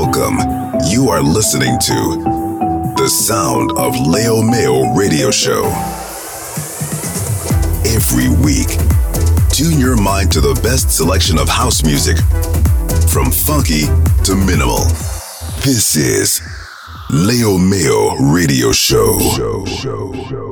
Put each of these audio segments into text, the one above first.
Welcome. You are listening to the sound of Leo Mayo Radio Show. Every week, tune your mind to the best selection of house music, from funky to minimal. This is Leo Mayo Radio Show. show, show, show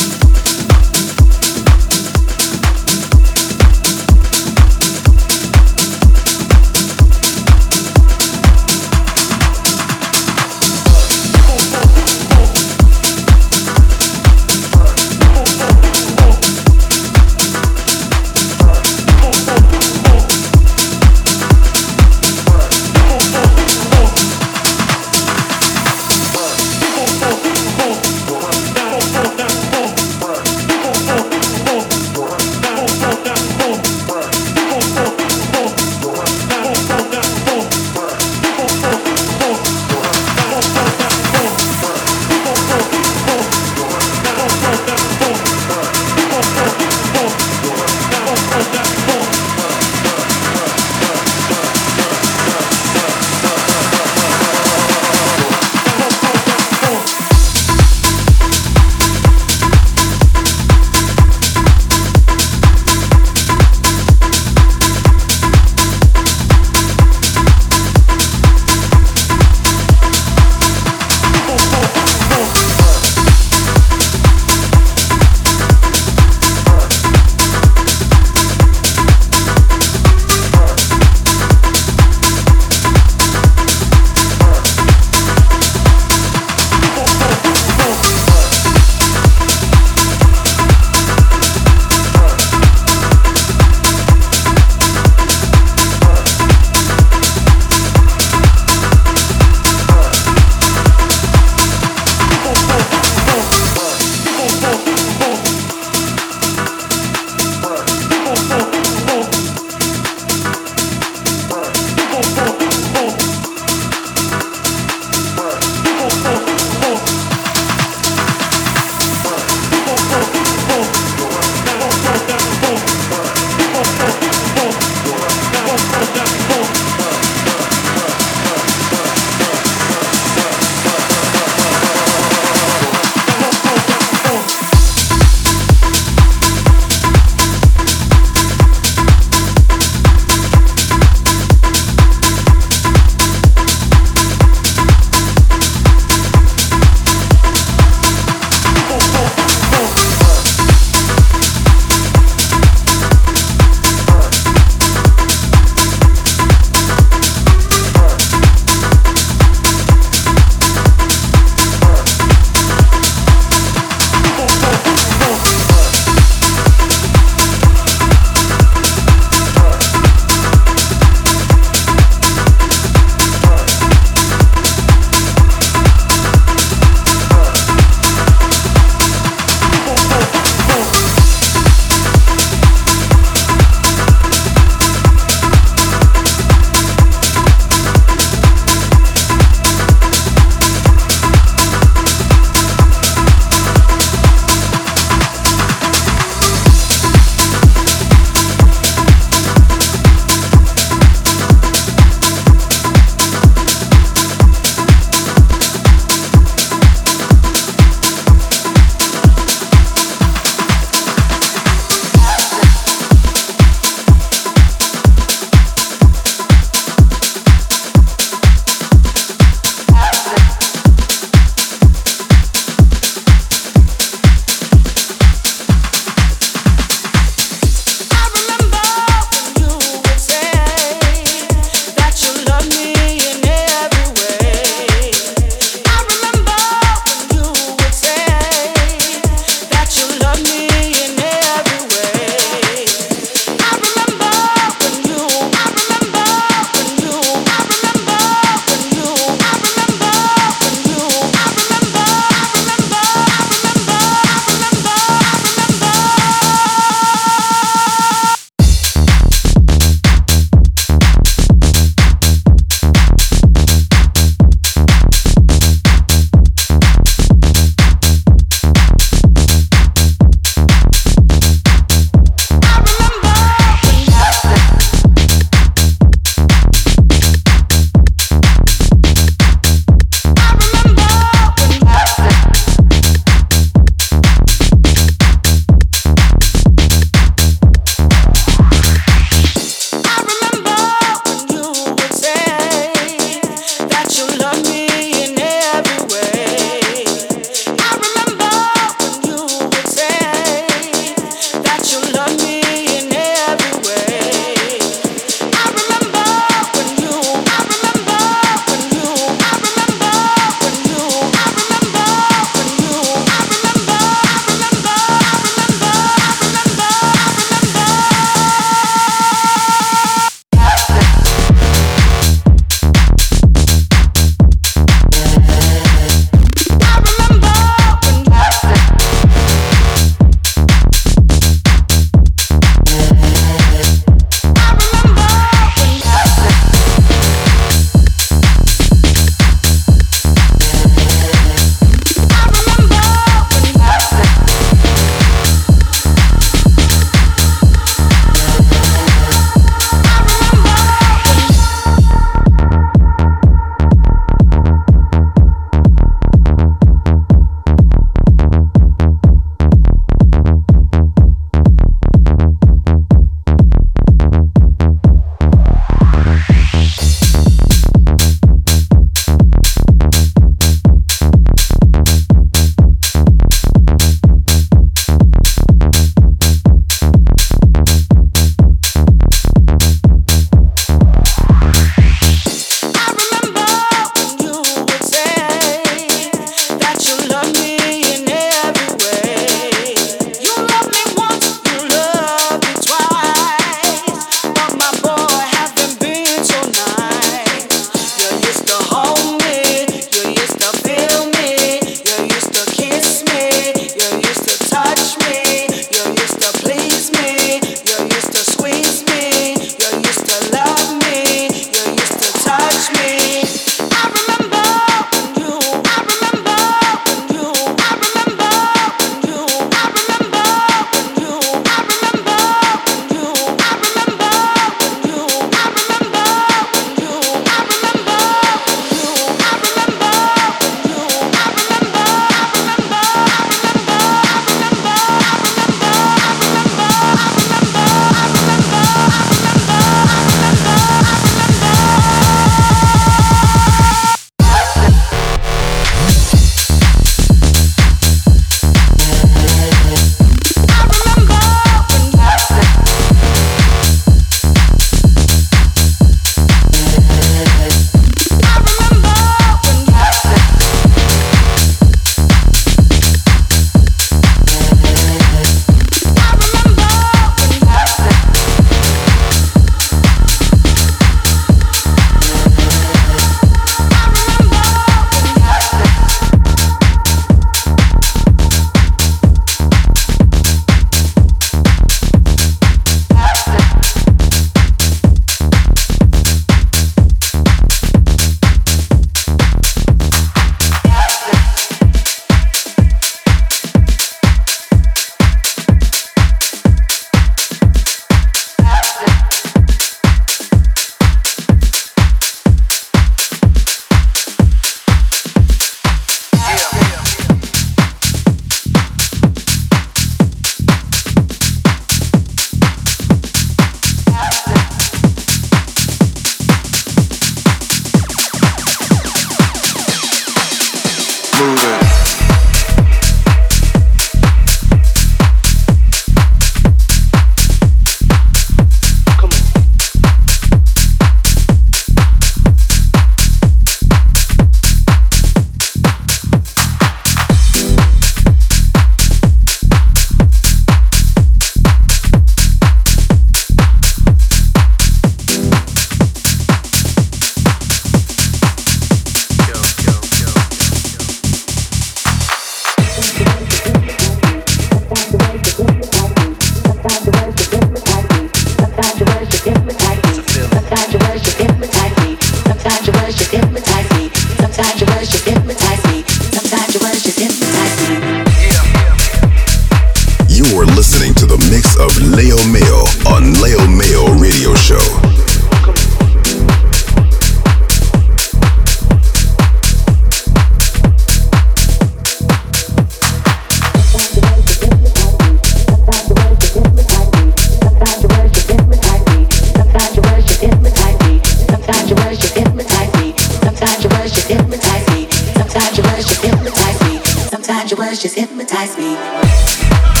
hypnotize me. Sometimes your words just hypnotize me.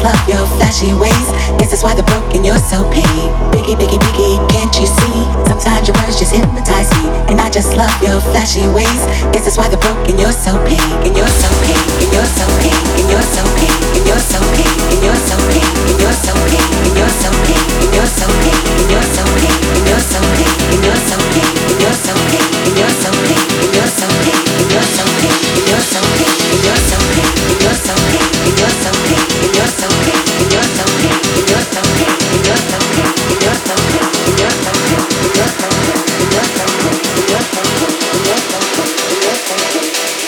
Flashy ways. Guess that's why they're broken, you're so paid. Biggie, biggie, biggie, can't you see? Sometimes your words just hypnotize me. And I just love your flashy ways. Guess that's why they're broken, you're so paid. And you're so paid, and you're so paid, and you're so paid, and you're so paid, and you're so paid, and you're so paid, and you're so paid, and you're so paid, and you're so paid, and you're so paid, and you're so paid, and you're so paid, and you're so paid, and you're so paid,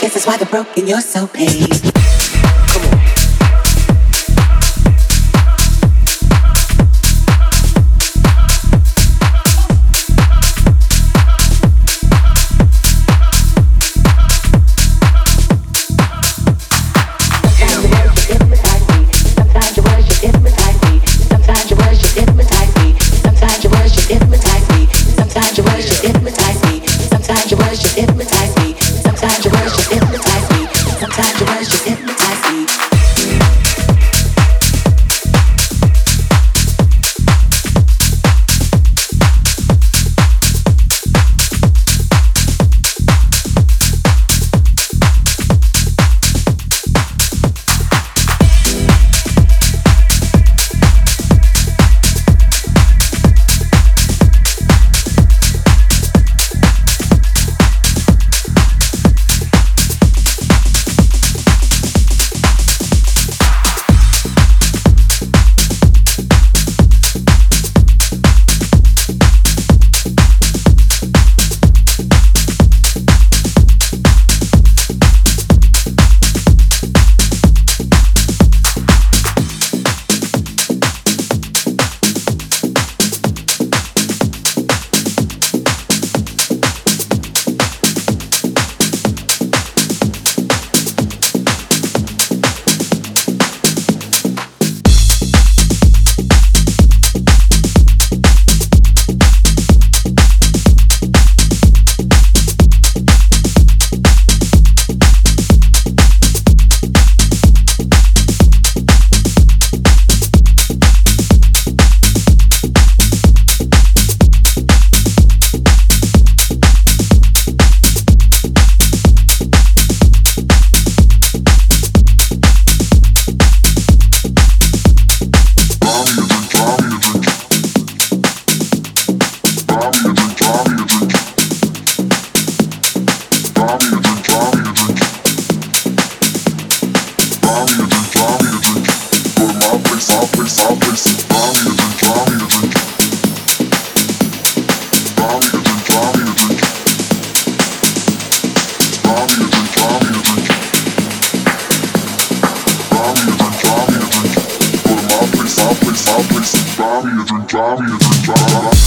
this is why the broken you're so paid. job, you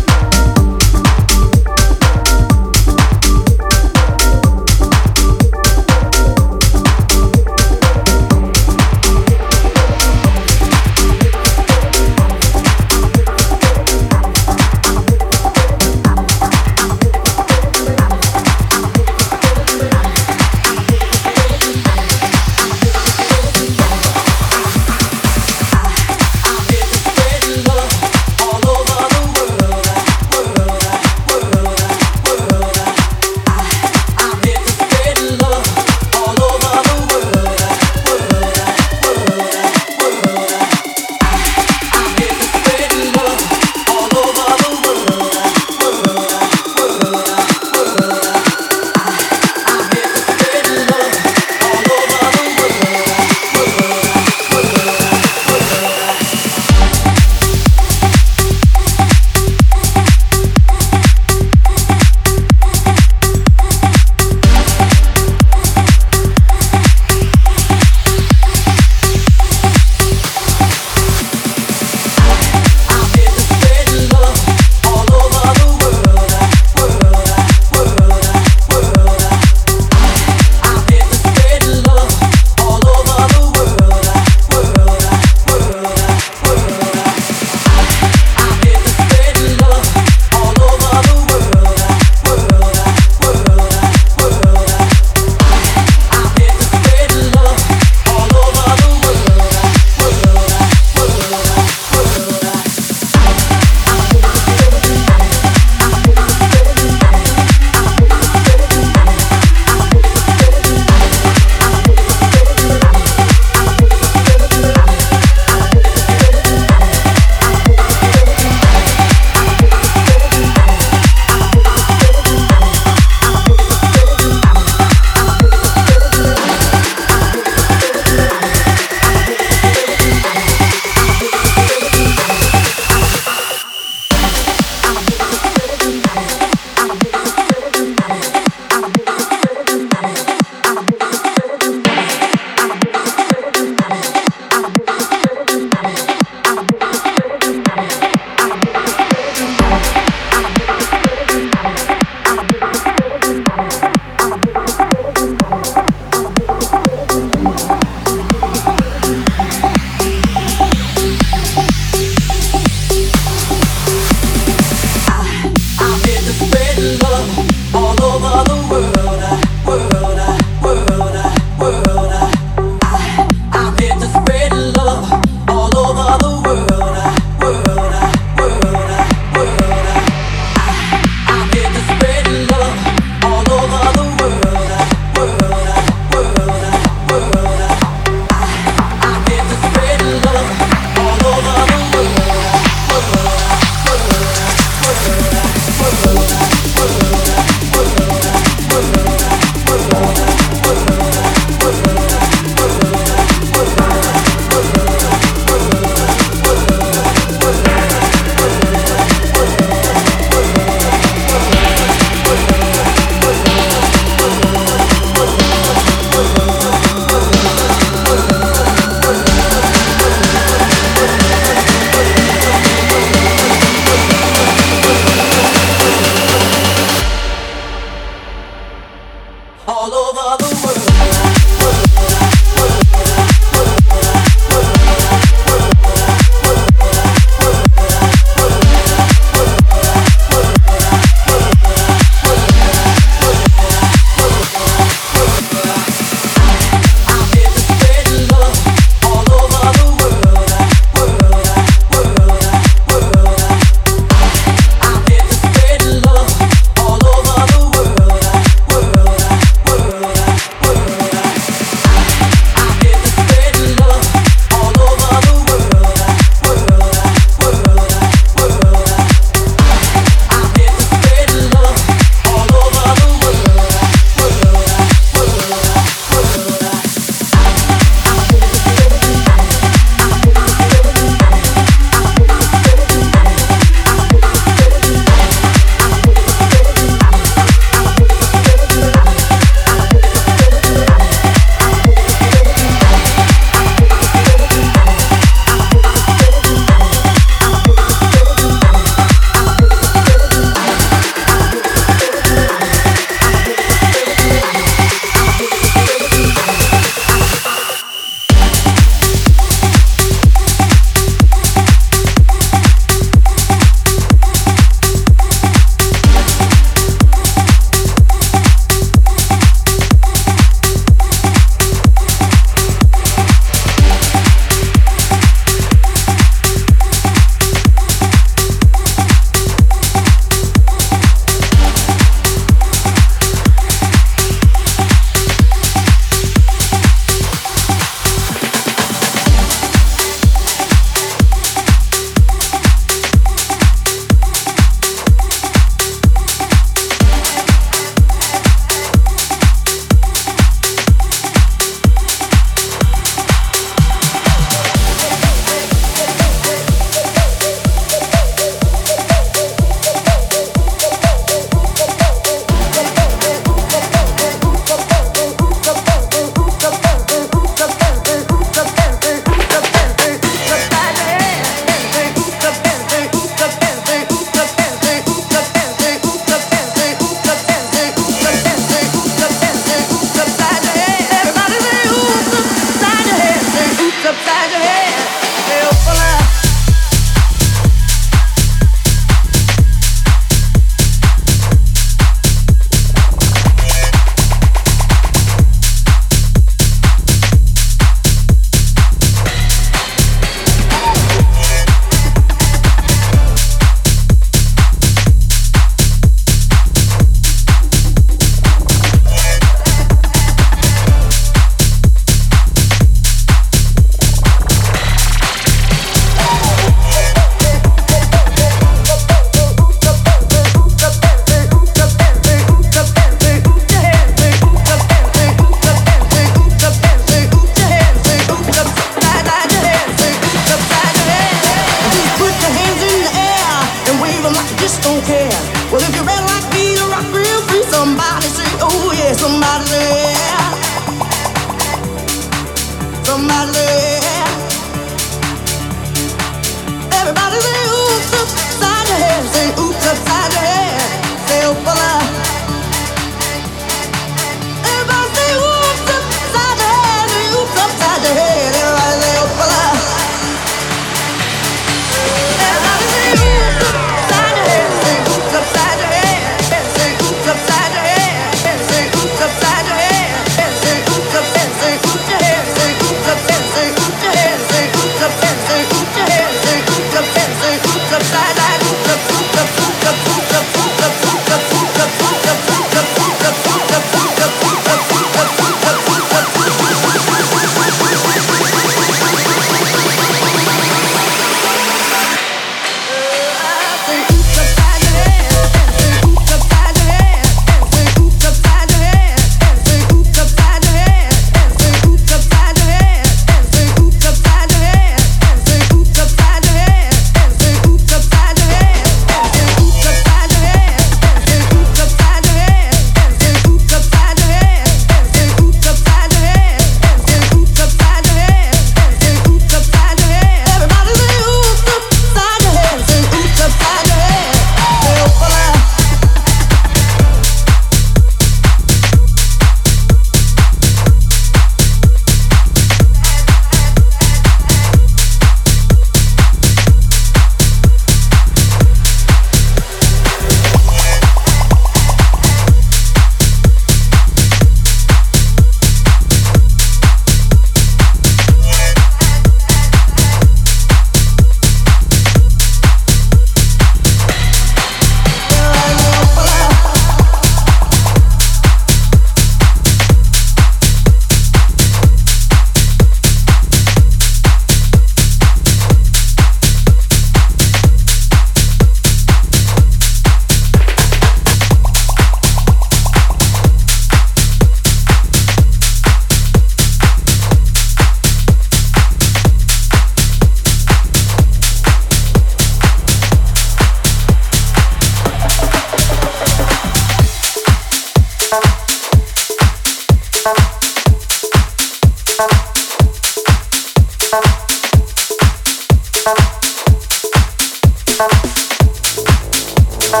If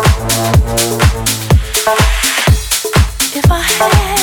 I had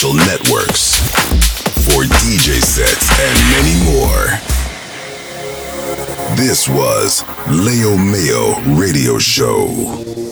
social networks for DJ sets and many more. This was Leo Mayo Radio Show.